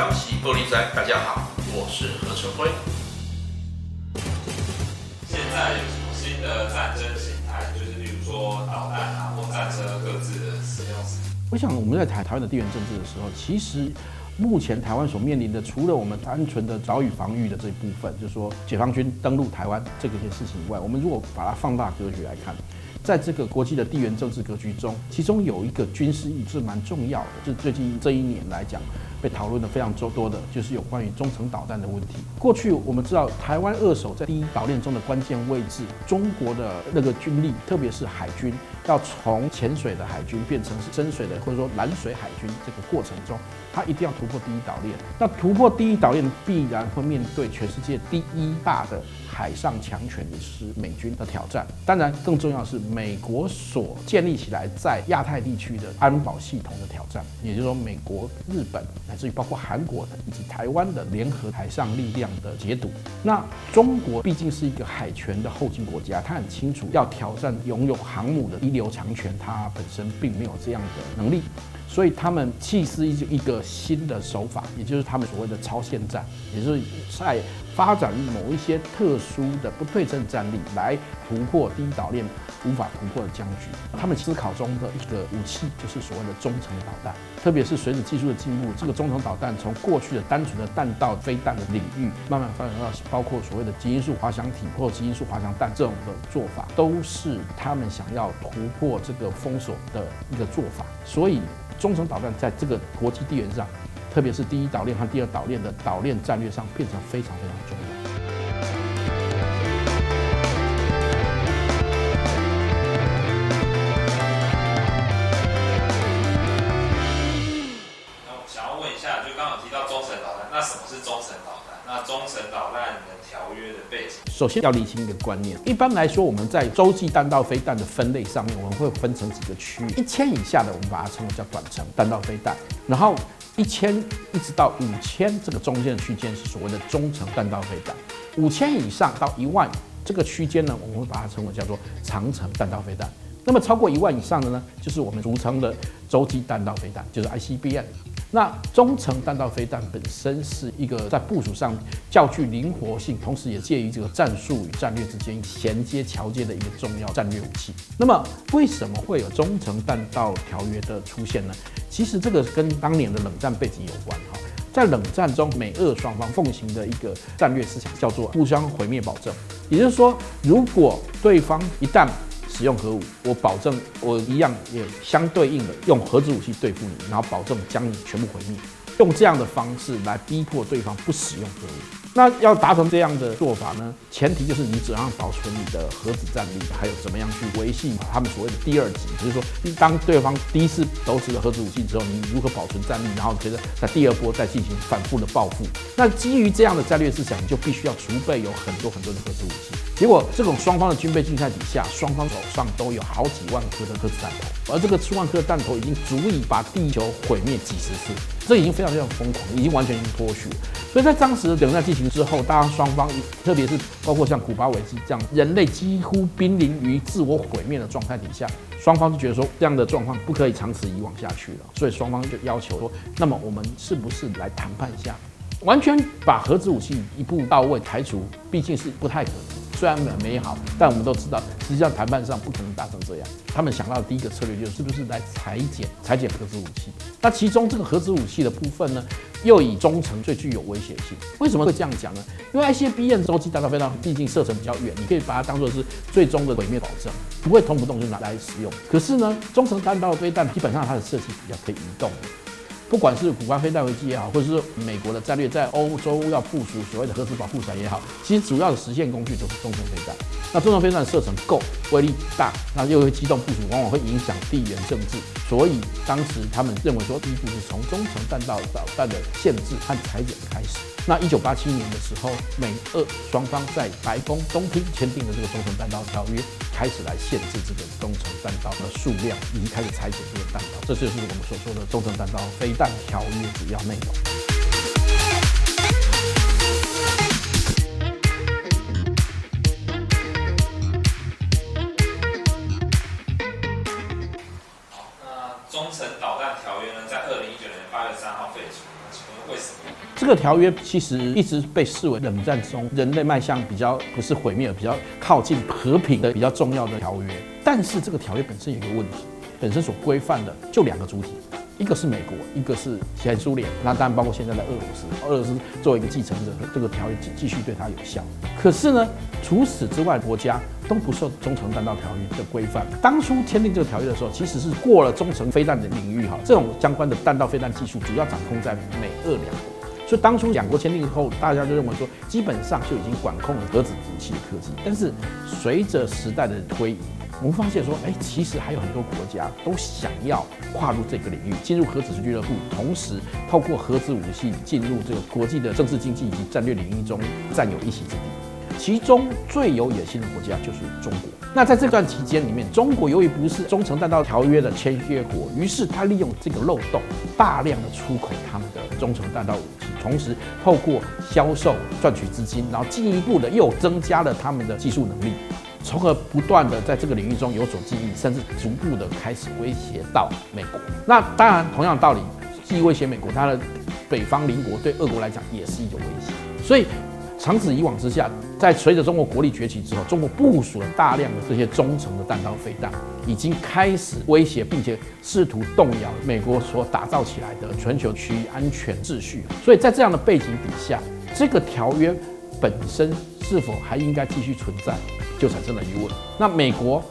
消息玻璃仔，大家好，我是何成辉。现在有什么新的战争形态？就是比如说导弹啊或战车各自的使用。我想我们在谈台湾的地缘政治的时候，其实目前台湾所面临的，除了我们单纯的岛屿防御的这一部分，就是说解放军登陆台湾这个件事情以外，我们如果把它放大格局来看。在这个国际的地缘政治格局中，其中有一个军事意义是蛮重要的，就是最近这一年来讲，被讨论的非常多的，就是有关于中程导弹的问题。过去我们知道，台湾扼守在第一岛链中的关键位置，中国的那个军力，特别是海军，要从潜水的海军变成是深水的，或者说蓝水海军这个过程中，它一定要突破第一岛链。那突破第一岛链，必然会面对全世界第一大的海上强权，也是美军的挑战。当然，更重要的是美国所建立起来在亚太地区的安保系统的挑战，也就是说，美国、日本，乃至于包括韩国的以及台湾的联合海上力量的解堵。那中国毕竟是一个海权的后进国家，他很清楚要挑战拥有航母的一流强权，他本身并没有这样的能力。所以他们弃施一一个新的手法，也就是他们所谓的超限战，也就是在发展某一些特殊的不对称战力来突破第一岛链无法突破的僵局。他们思考中的一个武器就是所谓的中程导弹，特别是随着技术的进步，这个中程导弹从过去的单纯的弹道飞弹的领域，慢慢发展到包括所谓的极音速滑翔体或极音速滑翔弹这种的做法，都是他们想要突破这个封锁的一个做法。所以。中程导弹在这个国际地缘上，特别是第一岛链和第二岛链的岛链战略上，变成非常非常重要。那我想要问一下，就刚刚有提到中程导弹，那什么是中程导弹？那中程导弹的条约的背景？首先要理清一个观念，一般来说，我们在洲际弹道飞弹的分类上面，我们会分成几个区域。一千以下的，我们把它称为叫短程弹道飞弹；然后一千一直到五千这个中间的区间是所谓的中程弹道飞弹；五千以上到一万这个区间呢，我们会把它称为叫做长程弹道飞弹。那么超过一万以上的呢，就是我们俗称的洲际弹道飞弹，就是 ICBM。那中程弹道飞弹本身是一个在部署上较具灵活性，同时也介于这个战术与战略之间衔接桥接的一个重要战略武器。那么，为什么会有中程弹道条约的出现呢？其实这个跟当年的冷战背景有关哈。在冷战中，美俄双方奉行的一个战略思想叫做互相毁灭保证，也就是说，如果对方一旦使用核武，我保证我一样也相对应的用核子武器对付你，然后保证将你全部毁灭，用这样的方式来逼迫对方不使用核武。那要达成这样的做法呢？前提就是你怎样保存你的核子战力，还有怎么样去维系他们所谓的第二级，就是说，当对方第一次投掷了核子武器之后，你如何保存战力，然后接着在第二波再进行反复的报复。那基于这样的战略思想，你就必须要储备有很多很多的核子武器。结果，这种双方的军备竞赛底下，双方手上都有好几万颗的核子弹头，而这个数万颗的弹头已经足以把地球毁灭几十次，这已经非常非常疯狂，已经完全已经脱序。所以在当时的冷战进行之后，大家双方，特别是包括像古巴危机这样，人类几乎濒临于自我毁灭的状态底下，双方就觉得说这样的状况不可以长此以往下去了，所以双方就要求说，那么我们是不是来谈判一下，完全把核子武器一步到位排除，毕竟是不太可能。虽然很美好，但我们都知道，实际上谈判上不可能达成这样。他们想到的第一个策略就是，是不是来裁减、裁减核子武器？那其中这个核子武器的部分呢，又以中程最具有威胁性。为什么会这样讲呢？因为 ICBM 洲际弹道飞弹毕竟射程比较远，你可以把它当做是最终的毁灭保证，不会动不动就拿来使用。可是呢，中程弹道飞弹基本上它的设计比较可以移动。不管是古巴飞弹危机也好，或者是美国的战略在欧洲要部署所谓的核子保护伞也好，其实主要的实现工具就是中程飞弹。那中程飞弹射程够，威力大，那又会机动部署，往往会影响地缘政治。所以当时他们认为说，第一步是从中程弹道导弹的限制和裁减开始。那一九八七年的时候，美俄双方在白宫东厅签订了这个中程弹道条约，开始来限制这个中程弹道的数量，已经开始拆解这个弹道。这就是我们所说的中程弹道飞弹条约主要内容。个条约其实一直被视为冷战中人类迈向比较不是毁灭，比较靠近和平的比较重要的条约。但是这个条约本身有一个问题，本身所规范的就两个主体。一个是美国，一个是前苏联，那当然包括现在的俄罗斯。俄罗斯作为一个继承者，这个条约继继续对它有效。可是呢，除此之外，国家都不受中程弹道条约的规范。当初签订这个条约的时候，其实是过了中程飞弹的领域哈，这种相关的弹道飞弹技术主要掌控在美俄两国。所以当初两国签订以后，大家就认为说，基本上就已经管控了核子武器的科技。但是随着时代的推移，我们发现说，哎，其实还有很多国家都想要跨入这个领域，进入核子俱乐部，同时透过核子武器进入这个国际的政治经济以及战略领域中占有一席之地。其中最有野心的国家就是中国。那在这段期间里面，中国由于不是中程弹道条约的签约国，于是他利用这个漏洞，大量的出口他们的中程弹道武器，同时透过销售赚取资金，然后进一步的又增加了他们的技术能力。从而不断的在这个领域中有所记忆，甚至逐步的开始威胁到美国。那当然，同样道理，既威胁美国，它的北方邻国对俄国来讲也是一种威胁。所以长此以往之下，在随着中国国力崛起之后，中国部署了大量的这些中程的弹道飞弹，已经开始威胁并且试图动摇美国所打造起来的全球区域安全秩序。所以在这样的背景底下，这个条约本身是否还应该继续存在？就产生了疑问。那美国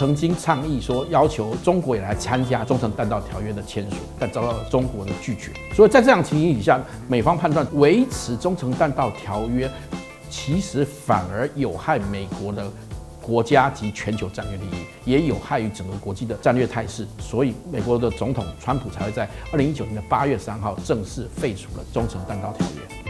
曾经倡议说，要求中国也来参加中程弹道条约的签署，但遭到了中国的拒绝。所以在这样情形底下，美方判断维持中程弹道条约，其实反而有害美国的国家及全球战略利益，也有害于整个国际的战略态势。所以，美国的总统川普才会在二零一九年的八月三号正式废除了中程弹道条约。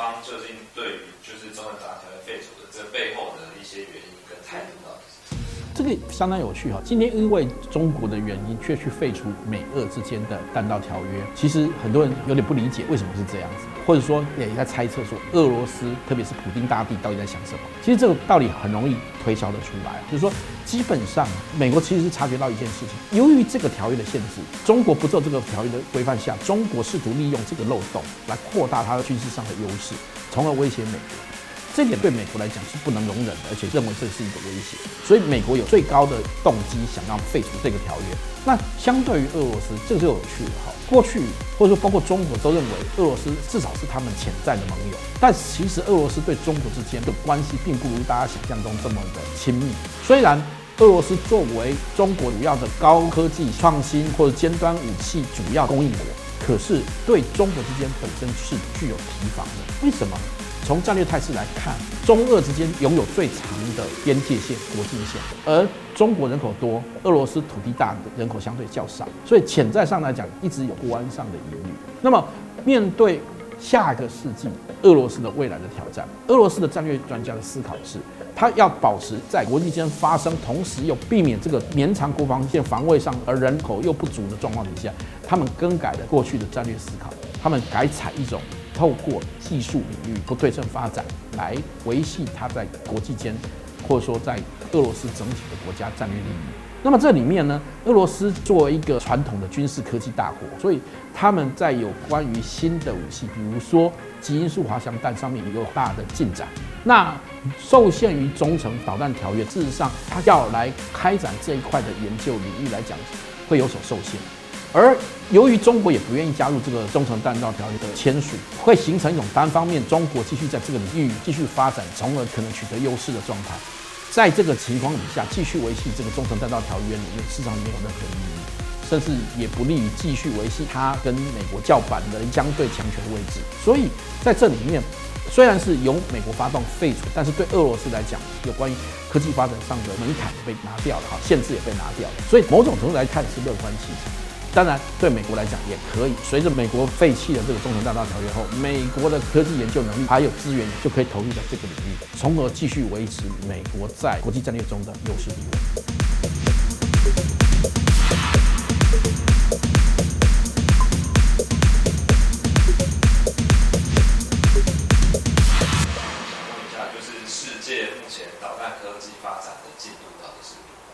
方究竟对于就是中文打条约废除的这背后的一些原因跟态度到底是什么？这个相当有趣哈，今天因为中国的原因，却去废除美俄之间的弹道条约。其实很多人有点不理解为什么是这样子，或者说也在猜测说，俄罗斯特别是普丁大帝到底在想什么？其实这个道理很容易推敲得出来，就是说，基本上美国其实是察觉到一件事情，由于这个条约的限制，中国不受这个条约的规范下，中国试图利用这个漏洞来扩大它的军事上的优势，从而威胁美国。这点对美国来讲是不能容忍的，而且认为这是一个威胁，所以美国有最高的动机想要废除这个条约。那相对于俄罗斯，这个就有趣了哈。过去或者说包括中国都认为俄罗斯至少是他们潜在的盟友，但其实俄罗斯对中国之间的关系并不如大家想象中这么的亲密。虽然俄罗斯作为中国主要的高科技创新或者尖端武器主要供应国，可是对中国之间本身是具有提防的。为什么？从战略态势来看，中俄之间拥有最长的边界线、国境线，而中国人口多，俄罗斯土地大，人口相对较少，所以潜在上来讲，一直有国安上的疑虑。那么，面对下一个世纪俄罗斯的未来的挑战，俄罗斯的战略专家的思考是，他要保持在国际间发生，同时又避免这个绵长国防线防卫上而人口又不足的状况底下，他们更改了过去的战略思考，他们改采一种。透过技术领域不对称发展来维系它在国际间，或者说在俄罗斯整体的国家战略利益。那么这里面呢，俄罗斯作为一个传统的军事科技大国，所以他们在有关于新的武器，比如说基因素滑翔弹上面也有大的进展。那受限于中程导弹条约，事实上它要来开展这一块的研究领域来讲，会有所受限。而由于中国也不愿意加入这个中程弹道条约的签署，会形成一种单方面中国继续在这个领域继续发展，从而可能取得优势的状态。在这个情况底下，继续维系这个中程弹道条约里面，市场没有任何意义，甚至也不利于继续维系它跟美国叫板的相对强权的位置。所以在这里面，虽然是由美国发动废除，但是对俄罗斯来讲，有关于科技发展上的门槛被拿掉了，哈，限制也被拿掉了。所以某种程度来看是乐观其成。当然对美国来讲也可以，随着美国废弃了这个中程大道条约后，美国的科技研究能力，还有资源就可以投入在这个领域，从而继续维持美国在国际战略中的优势地位。问一下，就是世界目前导弹科技发展的进度到底是如何？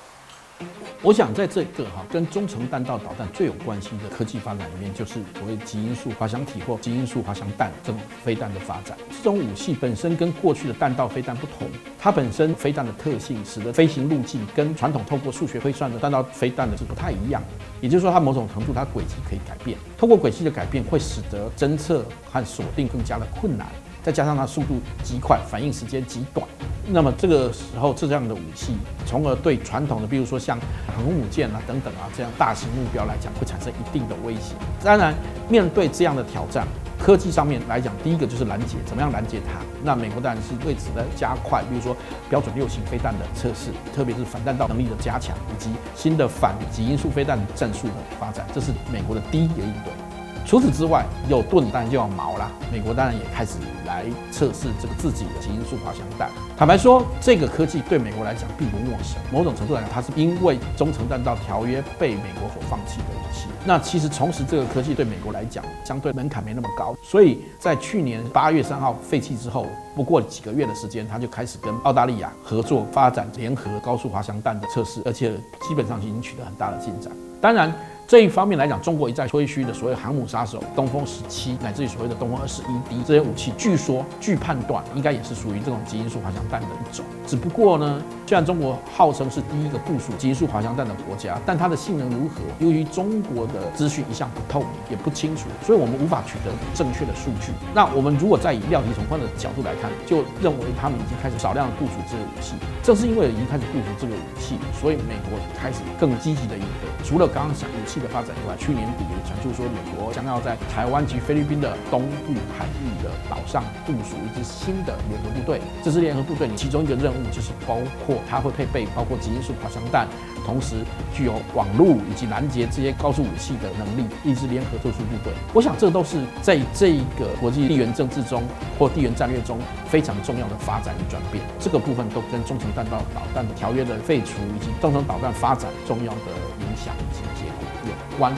我想在这个哈跟中程弹道导弹最有关系的科技发展里面，就是所谓极音速滑翔体或极音速滑翔弹这种飞弹的发展。这种武器本身跟过去的弹道飞弹不同，它本身飞弹的特性使得飞行路径跟传统透过数学推算的弹道飞弹的是不太一样。也就是说，它某种程度它轨迹可以改变，透过轨迹的改变会使得侦测和锁定更加的困难。再加上它速度极快，反应时间极短，那么这个时候这样的武器，从而对传统的，比如说像航空母舰啊等等啊这样大型目标来讲，会产生一定的威胁。当然，面对这样的挑战，科技上面来讲，第一个就是拦截，怎么样拦截它？那美国当然是为此的加快，比如说标准六型飞弹的测试，特别是反弹道能力的加强，以及新的反极音速飞弹战术的发展，这是美国的第一个应对。除此之外，有盾弹就要矛啦。美国当然也开始来测试这个自己的基因速滑翔弹。坦白说，这个科技对美国来讲并不陌生。某种程度来讲，它是因为中程弹道条约被美国所放弃的武器。那其实重拾这个科技对美国来讲，相对门槛没那么高。所以在去年八月三号废弃之后，不过几个月的时间，他就开始跟澳大利亚合作发展联合高速滑翔弹的测试，而且基本上已经取得很大的进展。当然。这一方面来讲，中国一再吹嘘的所谓航母杀手东风十七，乃至于所谓的东风二十一 D 这些武器，据说据判断应该也是属于这种极音速滑翔弹的一种。只不过呢，虽然中国号称是第一个部署极音速滑翔弹的国家，但它的性能如何，由于中国的资讯一向不透明，也不清楚，所以我们无法取得正确的数据。那我们如果再以料敌从宽的角度来看，就认为他们已经开始少量的部署这个武器。正是因为已经开始部署这个武器，所以美国开始更积极的应对。除了刚刚讲武器。的发展以外，去年底也传出说，美国将要在台湾及菲律宾的东部海域的岛上部署一支新的联合部队。这支联合部队，其中一个任务就是包括它会配备包括极音速滑翔弹，同时具有网络以及拦截这些高速武器的能力，一支联合特殊部队。我想这都是在这个国际地缘政治中或地缘战略中非常重要的发展与转变。这个部分都跟中程弹道导弹的条约的废除以及中程导弹发展重要的影响以及。有关。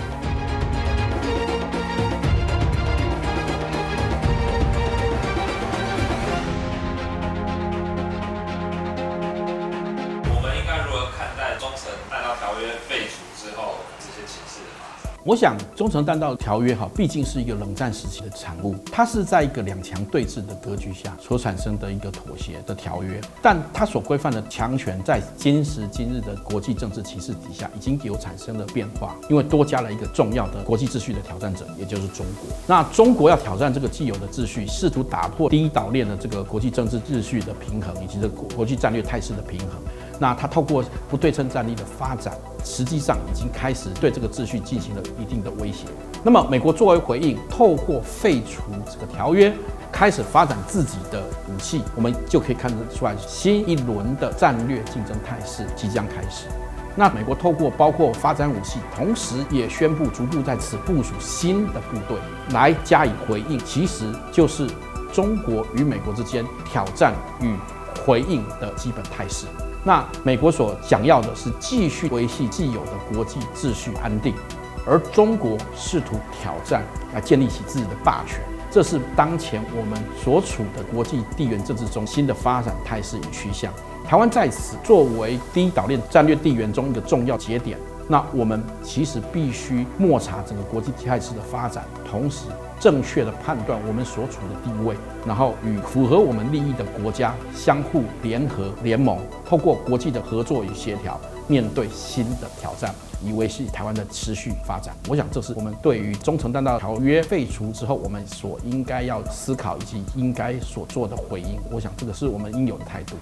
我们应该如何看待中程弹道条约被除之后这些情势的发展？我想，中程弹道条约哈，毕竟是一个冷战时期的产物，它是在一个两强对峙的格局下所产生的一个妥协的条约，但它所规范的强权，在今时今日的国际政治情势底下，已经有产生了变化，因为多加了一个重要的国际秩序的挑战者，也就是中国。那中国要挑战这个既有的秩序，试图打破第一岛链的这个国际政治秩序的平衡，以及这个国际战略态势的平衡。那它透过不对称战力的发展，实际上已经开始对这个秩序进行了一定的威胁。那么，美国作为回应，透过废除这个条约，开始发展自己的武器，我们就可以看得出来，新一轮的战略竞争态势即将开始。那美国透过包括发展武器，同时也宣布逐步在此部署新的部队来加以回应，其实就是中国与美国之间挑战与回应的基本态势。那美国所想要的是继续维系既有的国际秩序安定，而中国试图挑战来建立起自己的霸权，这是当前我们所处的国际地缘政治中新的发展态势与趋向。台湾在此作为第一岛链战略地缘中一个重要节点，那我们其实必须默察整个国际态势的发展，同时正确的判断我们所处的地位，然后与符合我们利益的国家相互联合联盟，透过国际的合作与协调，面对新的挑战，以维系台湾的持续发展。我想这是我们对于中程弹道条约废除之后，我们所应该要思考以及应该所做的回应。我想这个是我们应有的态度。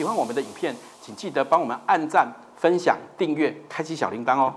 喜欢我们的影片，请记得帮我们按赞、分享、订阅、开启小铃铛哦。